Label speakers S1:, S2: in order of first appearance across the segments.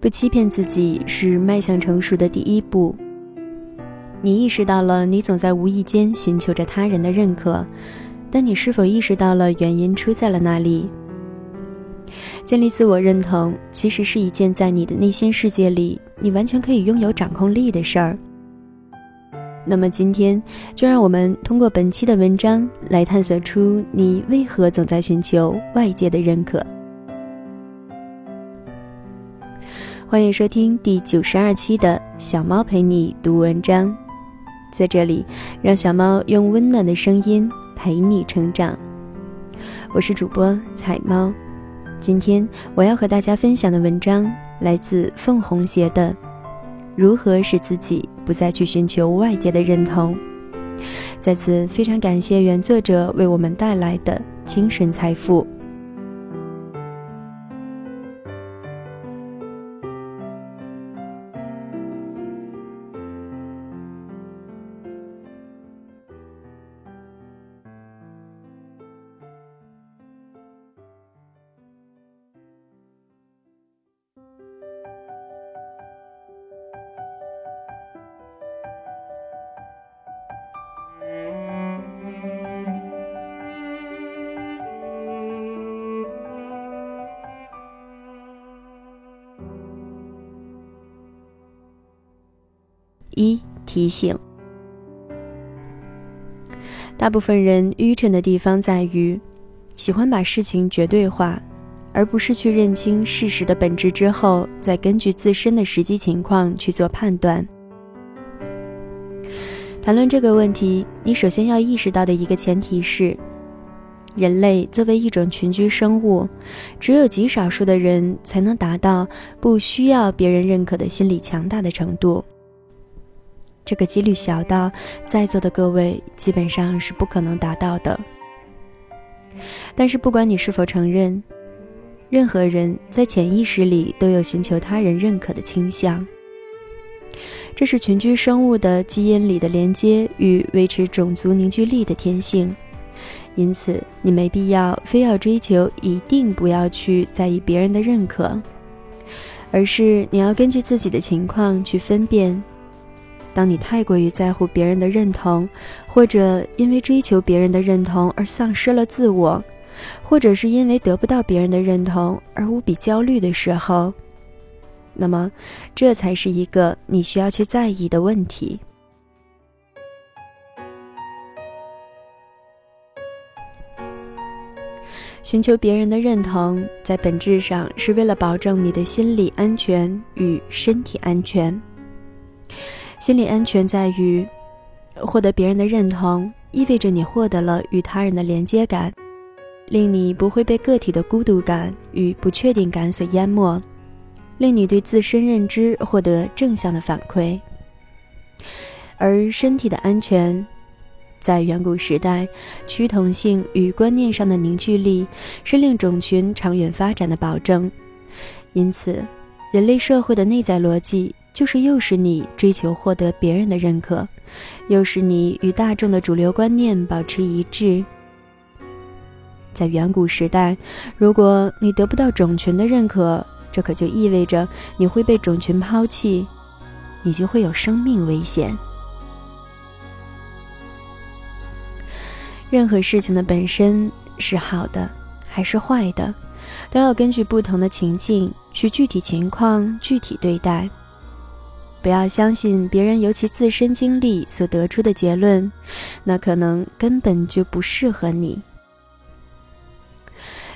S1: 不欺骗自己是迈向成熟的第一步。你意识到了，你总在无意间寻求着他人的认可，但你是否意识到了原因出在了哪里？建立自我认同，其实是一件在你的内心世界里，你完全可以拥有掌控力的事儿。那么今天，就让我们通过本期的文章来探索出你为何总在寻求外界的认可。欢迎收听第九十二期的小猫陪你读文章，在这里，让小猫用温暖的声音陪你成长。我是主播彩猫，今天我要和大家分享的文章来自凤红鞋的《如何使自己不再去寻求外界的认同》。在此，非常感谢原作者为我们带来的精神财富。一提醒：大部分人愚蠢的地方在于，喜欢把事情绝对化，而不是去认清事实的本质之后，再根据自身的实际情况去做判断。谈论这个问题，你首先要意识到的一个前提是，人类作为一种群居生物，只有极少数的人才能达到不需要别人认可的心理强大的程度。这个几率小到在座的各位基本上是不可能达到的。但是不管你是否承认，任何人在潜意识里都有寻求他人认可的倾向。这是群居生物的基因里的连接与维持种族凝聚力的天性。因此，你没必要非要追求一定不要去在意别人的认可，而是你要根据自己的情况去分辨。当你太过于在乎别人的认同，或者因为追求别人的认同而丧失了自我，或者是因为得不到别人的认同而无比焦虑的时候，那么这才是一个你需要去在意的问题。寻求别人的认同，在本质上是为了保证你的心理安全与身体安全。心理安全在于获得别人的认同，意味着你获得了与他人的连接感，令你不会被个体的孤独感与不确定感所淹没，令你对自身认知获得正向的反馈。而身体的安全，在远古时代，趋同性与观念上的凝聚力是令种群长远发展的保证。因此，人类社会的内在逻辑。就是又是你追求获得别人的认可，又是你与大众的主流观念保持一致。在远古时代，如果你得不到种群的认可，这可就意味着你会被种群抛弃，你就会有生命危险。任何事情的本身是好的还是坏的，都要根据不同的情境去具体情况具体对待。不要相信别人由其自身经历所得出的结论，那可能根本就不适合你。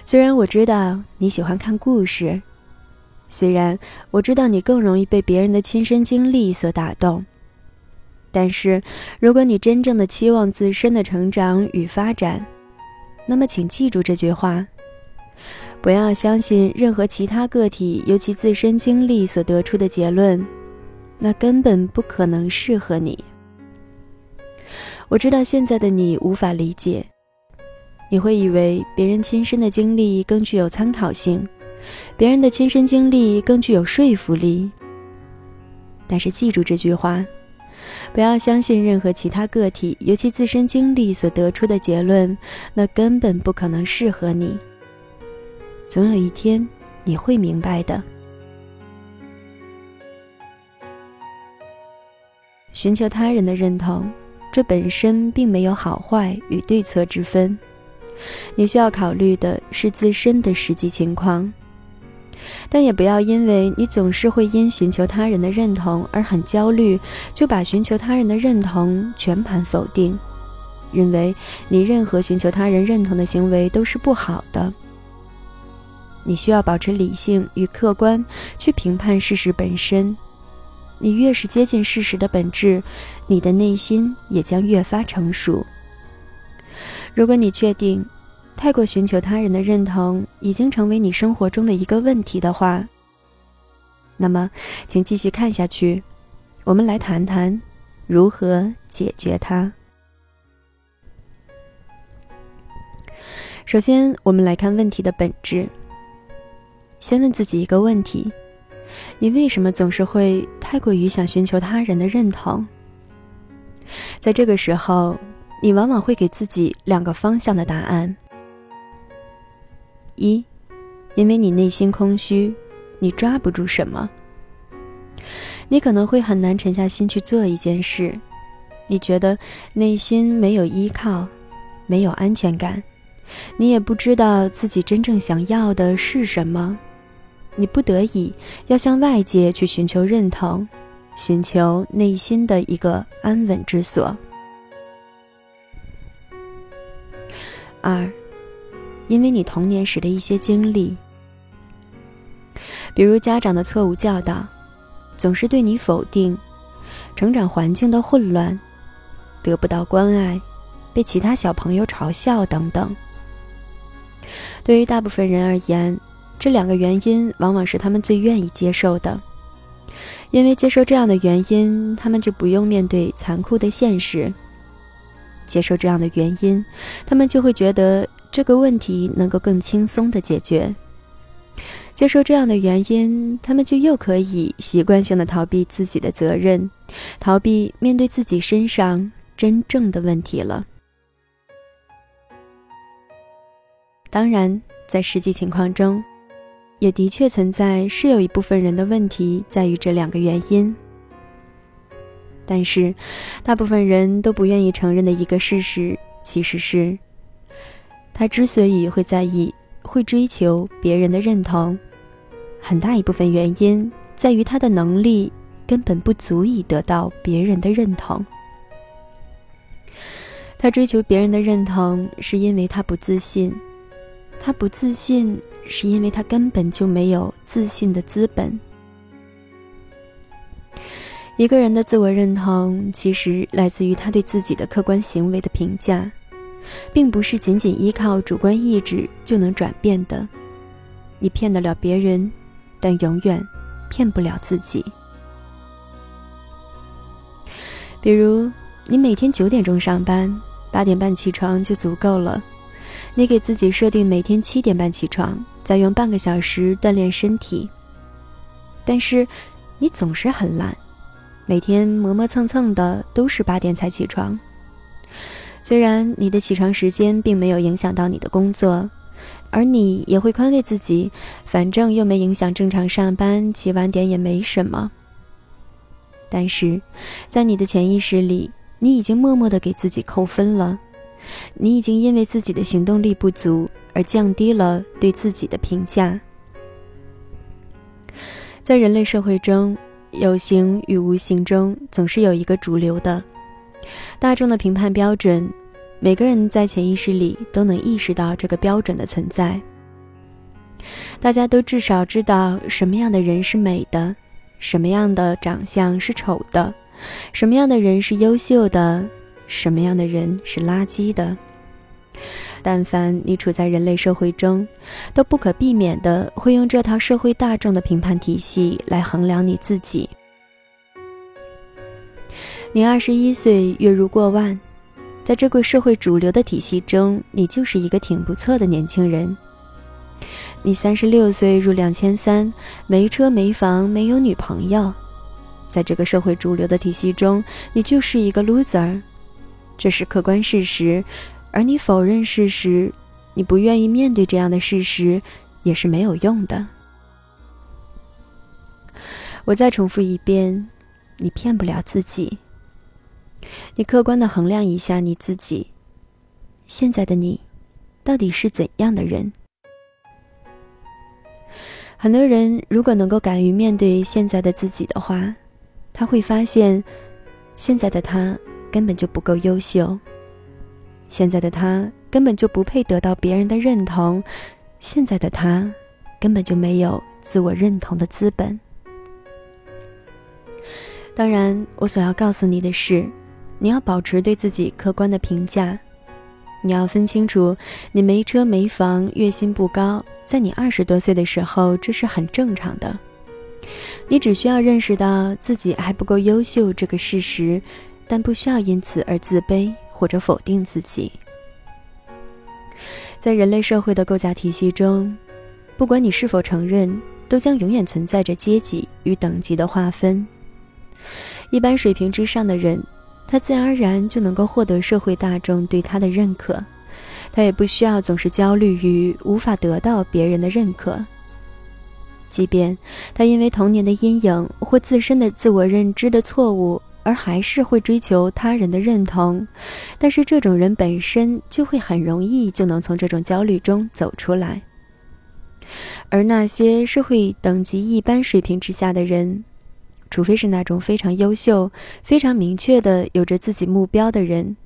S1: 虽然我知道你喜欢看故事，虽然我知道你更容易被别人的亲身经历所打动，但是如果你真正的期望自身的成长与发展，那么请记住这句话：不要相信任何其他个体由其自身经历所得出的结论。那根本不可能适合你。我知道现在的你无法理解，你会以为别人亲身的经历更具有参考性，别人的亲身经历更具有说服力。但是记住这句话：不要相信任何其他个体尤其自身经历所得出的结论，那根本不可能适合你。总有一天你会明白的。寻求他人的认同，这本身并没有好坏与对错之分。你需要考虑的是自身的实际情况，但也不要因为你总是会因寻求他人的认同而很焦虑，就把寻求他人的认同全盘否定，认为你任何寻求他人认同的行为都是不好的。你需要保持理性与客观去评判事实本身。你越是接近事实的本质，你的内心也将越发成熟。如果你确定太过寻求他人的认同已经成为你生活中的一个问题的话，那么请继续看下去。我们来谈谈如何解决它。首先，我们来看问题的本质。先问自己一个问题：你为什么总是会太过于想寻求他人的认同？在这个时候，你往往会给自己两个方向的答案：一，因为你内心空虚，你抓不住什么，你可能会很难沉下心去做一件事，你觉得内心没有依靠，没有安全感，你也不知道自己真正想要的是什么。你不得已要向外界去寻求认同，寻求内心的一个安稳之所。二，因为你童年时的一些经历，比如家长的错误教导，总是对你否定，成长环境的混乱，得不到关爱，被其他小朋友嘲笑等等。对于大部分人而言。这两个原因往往是他们最愿意接受的，因为接受这样的原因，他们就不用面对残酷的现实。接受这样的原因，他们就会觉得这个问题能够更轻松的解决。接受这样的原因，他们就又可以习惯性的逃避自己的责任，逃避面对自己身上真正的问题了。当然，在实际情况中。也的确存在，是有一部分人的问题在于这两个原因。但是，大部分人都不愿意承认的一个事实，其实是，他之所以会在意、会追求别人的认同，很大一部分原因在于他的能力根本不足以得到别人的认同。他追求别人的认同，是因为他不自信。他不自信。是因为他根本就没有自信的资本。一个人的自我认同，其实来自于他对自己的客观行为的评价，并不是仅仅依靠主观意志就能转变的。你骗得了别人，但永远骗不了自己。比如，你每天九点钟上班，八点半起床就足够了。你给自己设定每天七点半起床。再用半个小时锻炼身体，但是你总是很懒，每天磨磨蹭蹭的都是八点才起床。虽然你的起床时间并没有影响到你的工作，而你也会宽慰自己，反正又没影响正常上班，起晚点也没什么。但是，在你的潜意识里，你已经默默的给自己扣分了。你已经因为自己的行动力不足而降低了对自己的评价。在人类社会中，有形与无形中总是有一个主流的、大众的评判标准。每个人在潜意识里都能意识到这个标准的存在。大家都至少知道什么样的人是美的，什么样的长相是丑的，什么样的人是优秀的。什么样的人是垃圾的？但凡你处在人类社会中，都不可避免的会用这套社会大众的评判体系来衡量你自己。你二十一岁，月入过万，在这个社会主流的体系中，你就是一个挺不错的年轻人。你三十六岁，入两千三，没车没房，没有女朋友，在这个社会主流的体系中，你就是一个 loser。这是客观事实，而你否认事实，你不愿意面对这样的事实，也是没有用的。我再重复一遍，你骗不了自己，你客观的衡量一下你自己，现在的你，到底是怎样的人？很多人如果能够敢于面对现在的自己的话，他会发现，现在的他根本就不够优秀，现在的他根本就不配得到别人的认同，现在的他根本就没有自我认同的资本。当然，我所要告诉你的是，你要保持对自己客观的评价，你要分清楚，你没车没房，月薪不高，在你二十多岁的时候，这是很正常的。你只需要认识到自己还不够优秀这个事实，但不需要因此而自卑或者否定自己。在人类社会的构架体系中，不管你是否承认，都将永远存在着阶级与等级的划分。一般水平之上的人，他自然而然就能够获得社会大众对他的认可，他也不需要总是焦虑于无法得到别人的认可。即便他因为童年的阴影或自身的自我认知的错误，而还是会追求他人的认同，但是这种人本身就会很容易就能从这种焦虑中走出来。而那些社会等级一般水平之下的人，除非是那种非常优秀、非常明确的有着自己目标的人，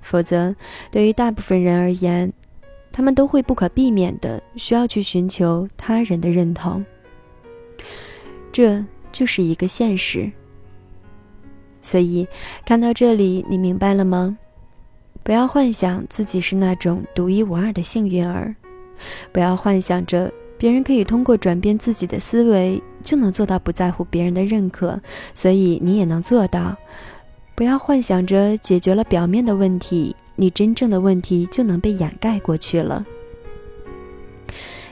S1: 否则，对于大部分人而言。他们都会不可避免的需要去寻求他人的认同，这就是一个现实。所以，看到这里，你明白了吗？不要幻想自己是那种独一无二的幸运儿，不要幻想着别人可以通过转变自己的思维就能做到不在乎别人的认可，所以你也能做到。不要幻想着解决了表面的问题。你真正的问题就能被掩盖过去了。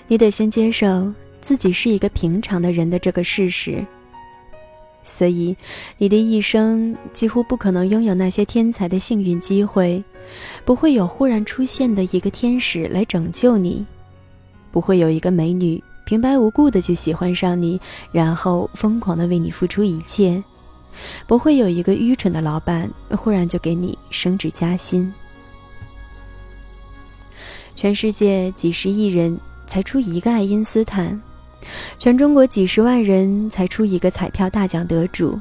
S1: 你得先接受自己是一个平常的人的这个事实。所以，你的一生几乎不可能拥有那些天才的幸运机会，不会有忽然出现的一个天使来拯救你，不会有一个美女平白无故的就喜欢上你，然后疯狂的为你付出一切，不会有一个愚蠢的老板忽然就给你升职加薪。全世界几十亿人才出一个爱因斯坦，全中国几十万人才出一个彩票大奖得主。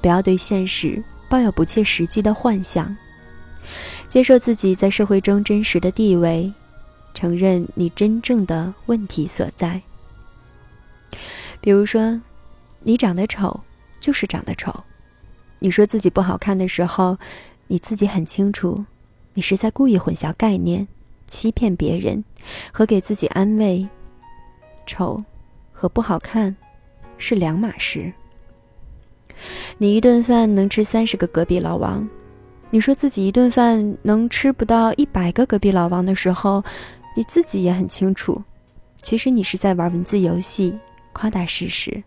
S1: 不要对现实抱有不切实际的幻想，接受自己在社会中真实的地位，承认你真正的问题所在。比如说，你长得丑，就是长得丑。你说自己不好看的时候，你自己很清楚，你是在故意混淆概念。欺骗别人和给自己安慰，丑和不好看是两码事。你一顿饭能吃三十个隔壁老王，你说自己一顿饭能吃不到一百个隔壁老王的时候，你自己也很清楚，其实你是在玩文字游戏，夸大事实。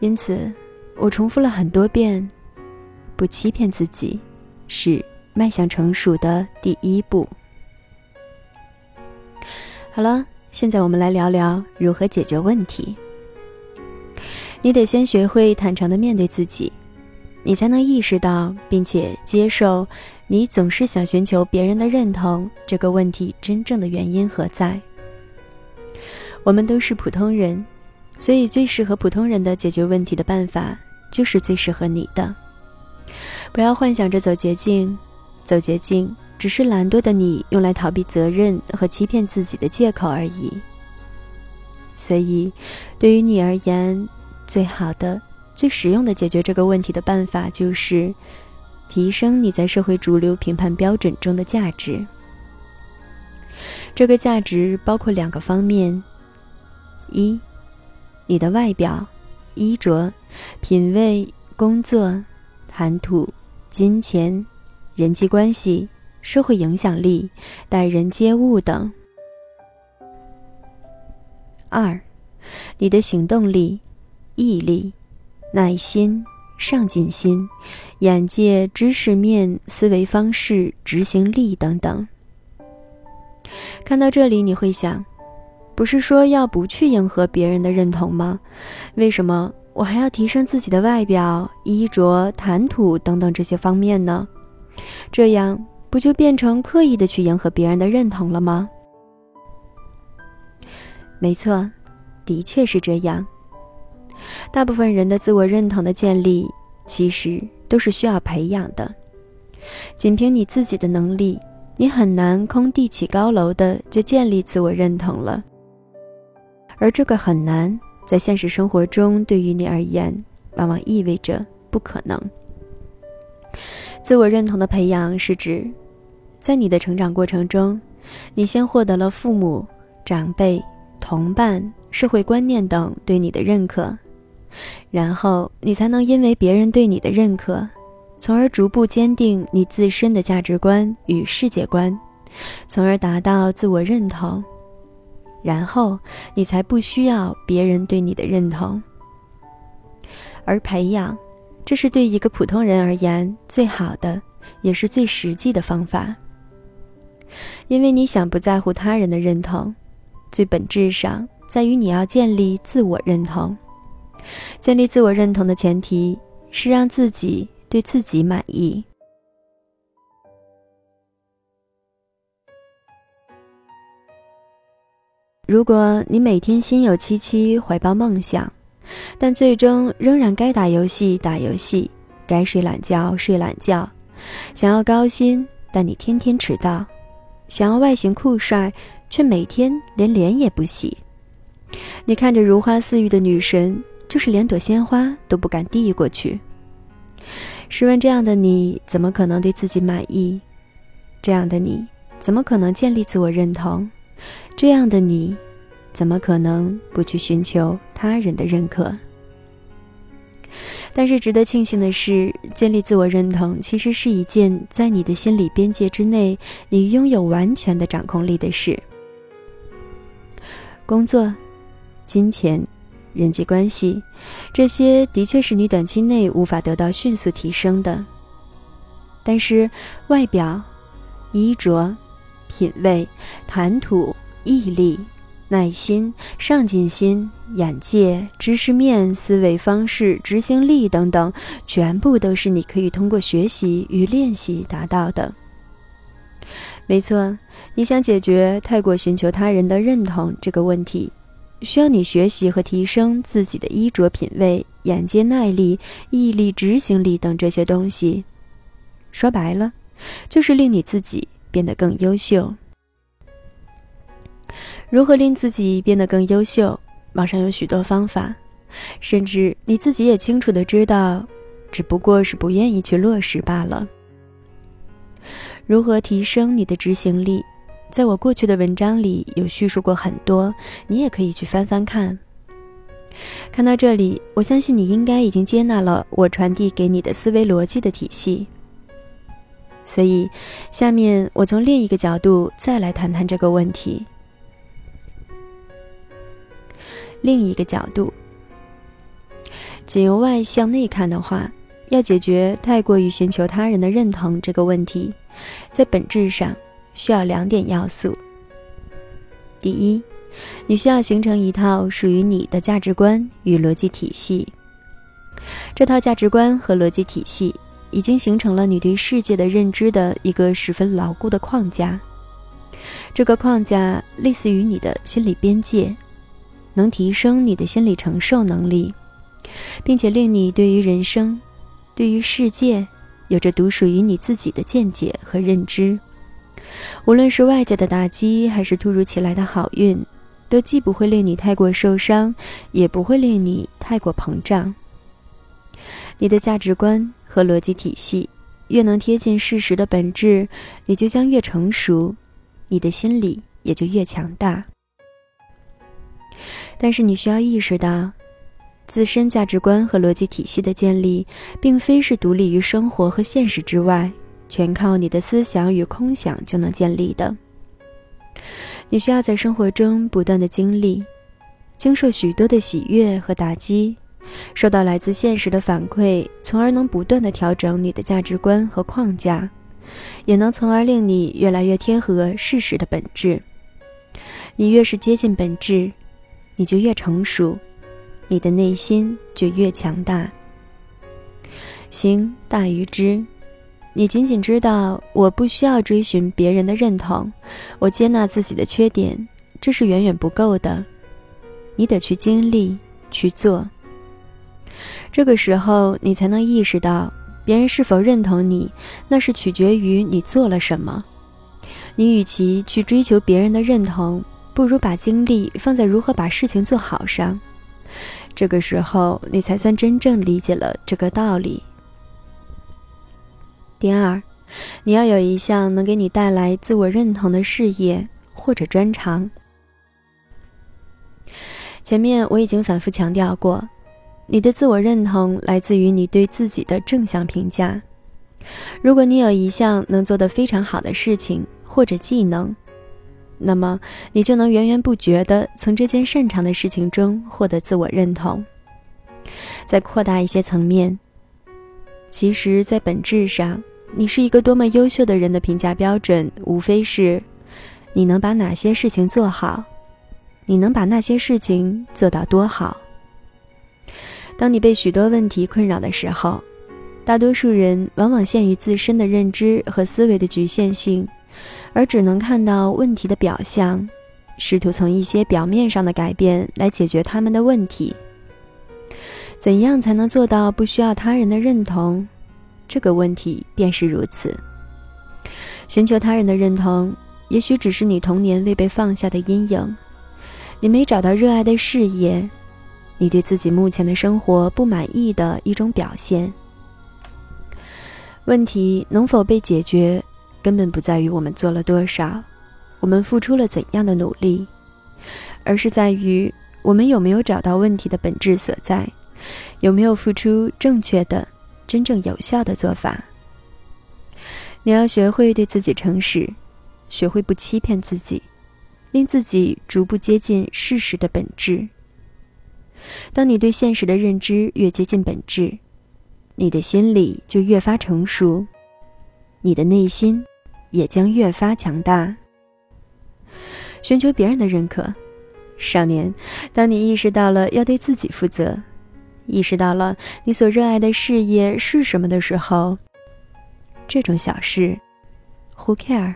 S1: 因此，我重复了很多遍：不欺骗自己，是迈向成熟的第一步。好了，现在我们来聊聊如何解决问题。你得先学会坦诚的面对自己，你才能意识到并且接受你总是想寻求别人的认同这个问题真正的原因何在。我们都是普通人，所以最适合普通人的解决问题的办法就是最适合你的。不要幻想着走捷径，走捷径。只是懒惰的你用来逃避责任和欺骗自己的借口而已。所以，对于你而言，最好的、最实用的解决这个问题的办法就是提升你在社会主流评判标准中的价值。这个价值包括两个方面：一，你的外表、衣着、品味、工作、谈吐、金钱、人际关系。社会影响力、待人接物等。二，你的行动力、毅力、耐心、上进心、眼界、知识面、思维方式、执行力等等。看到这里，你会想，不是说要不去迎合别人的认同吗？为什么我还要提升自己的外表、衣着、谈吐等等这些方面呢？这样不就变成刻意的去迎合别人的认同了吗？没错，的确是这样。大部分人的自我认同的建立，其实都是需要培养的。仅凭你自己的能力，你很难空地起高楼的就建立自我认同了。而这个很难，在现实生活中对于你而言，往往意味着不可能。自我认同的培养是指，在你的成长过程中，你先获得了父母、长辈、同伴、社会观念等对你的认可。然后你才能因为别人对你的认可，从而逐步坚定你自身的价值观与世界观，从而达到自我认同。然后你才不需要别人对你的认同。而培养，这是对一个普通人而言最好的，也是最实际的方法。因为你想不在乎他人的认同，最本质上在于你要建立自我认同。建立自我认同的前提是让自己对自己满意。如果你每天心有戚戚，怀抱梦想，但最终仍然该打游戏打游戏，该睡懒觉睡懒觉，想要高薪，但你天天迟到；想要外形酷帅，却每天连脸也不洗。你看着如花似玉的女神。就是连朵鲜花都不敢递过去。试问这样的你，怎么可能对自己满意？这样的你，怎么可能建立自我认同？这样的你，怎么可能不去寻求他人的认可？但是值得庆幸的是，建立自我认同其实是一件在你的心理边界之内，你拥有完全的掌控力的事。工作，金钱。人际关系，这些的确是你短期内无法得到迅速提升的。但是，外表、衣着、品味、谈吐、毅力、耐心、上进心、眼界、知识面、思维方式、执行力等等，全部都是你可以通过学习与练习达到的。没错，你想解决太过寻求他人的认同这个问题。需要你学习和提升自己的衣着品味、眼界耐力、毅力、执行力等这些东西。说白了，就是令你自己变得更优秀。如何令自己变得更优秀？网上有许多方法，甚至你自己也清楚的知道，只不过是不愿意去落实罢了。如何提升你的执行力？在我过去的文章里有叙述过很多，你也可以去翻翻看。看到这里，我相信你应该已经接纳了我传递给你的思维逻辑的体系。所以，下面我从另一个角度再来谈谈这个问题。另一个角度，仅由外向内看的话，要解决太过于寻求他人的认同这个问题，在本质上。需要两点要素。第一，你需要形成一套属于你的价值观与逻辑体系。这套价值观和逻辑体系已经形成了你对世界的认知的一个十分牢固的框架。这个框架类似于你的心理边界，能提升你的心理承受能力，并且令你对于人生、对于世界有着独属于你自己的见解和认知。无论是外界的打击，还是突如其来的好运，都既不会令你太过受伤，也不会令你太过膨胀。你的价值观和逻辑体系越能贴近事实的本质，你就将越成熟，你的心理也就越强大。但是你需要意识到，自身价值观和逻辑体系的建立，并非是独立于生活和现实之外。全靠你的思想与空想就能建立的。你需要在生活中不断的经历，经受许多的喜悦和打击，受到来自现实的反馈，从而能不断的调整你的价值观和框架，也能从而令你越来越贴合事实的本质。你越是接近本质，你就越成熟，你的内心就越强大。行大于知，你仅仅知道我不需要追寻别人的认同，我接纳自己的缺点，这是远远不够的。你得去经历，去做。这个时候，你才能意识到，别人是否认同你，那是取决于你做了什么。你与其去追求别人的认同，不如把精力放在如何把事情做好上。这个时候，你才算真正理解了这个道理。第二，你要有一项能给你带来自我认同的事业或者专长。前面我已经反复强调过。你的自我认同来自于你对自己的正向评价。如果你有一项能做得非常好的事情或者技能，那么你就能源源不绝地从这件擅长的事情中获得自我认同。再扩大一些层面，其实，在本质上，你是一个多么优秀的人的评价标准，无非是你能把哪些事情做好，你能把那些事情做到多好。当你被许多问题困扰的时候，大多数人往往陷于自身的认知和思维的局限性，而只能看到问题的表象，试图从一些表面上的改变来解决他们的问题。怎样才能做到不需要他人的认同？这个问题便是如此。寻求他人的认同，也许只是你童年未被放下的阴影，你没找到热爱的事业。你对自己目前的生活不满意的一种表现。问题能否被解决，根本不在于我们做了多少，我们付出了怎样的努力，而是在于我们有没有找到问题的本质所在，有没有付出正确的、真正有效的做法。你要学会对自己诚实，学会不欺骗自己，令自己逐步接近事实的本质。当你对现实的认知越接近本质，你的心理就越发成熟，你的内心也将越发强大。寻求别人的认可，少年，当你意识到了要对自己负责，意识到了你所热爱的事业是什么的时候，这种小事，Who care？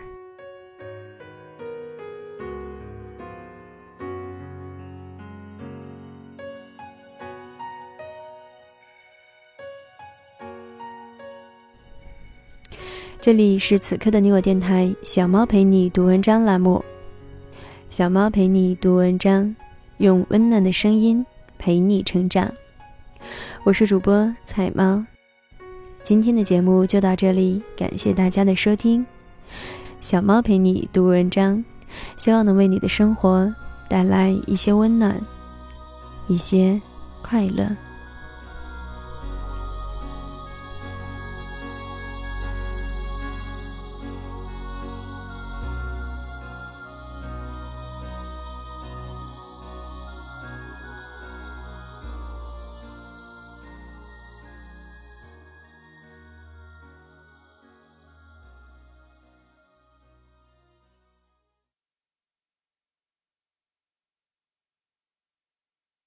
S1: 这里是此刻的你我电台，小猫陪你读文章栏目。小猫陪你读文章，用温暖的声音陪你成长。我是主播彩猫，今天的节目就到这里，感谢大家的收听。小猫陪你读文章，希望能为你的生活带来一些温暖，一些快乐。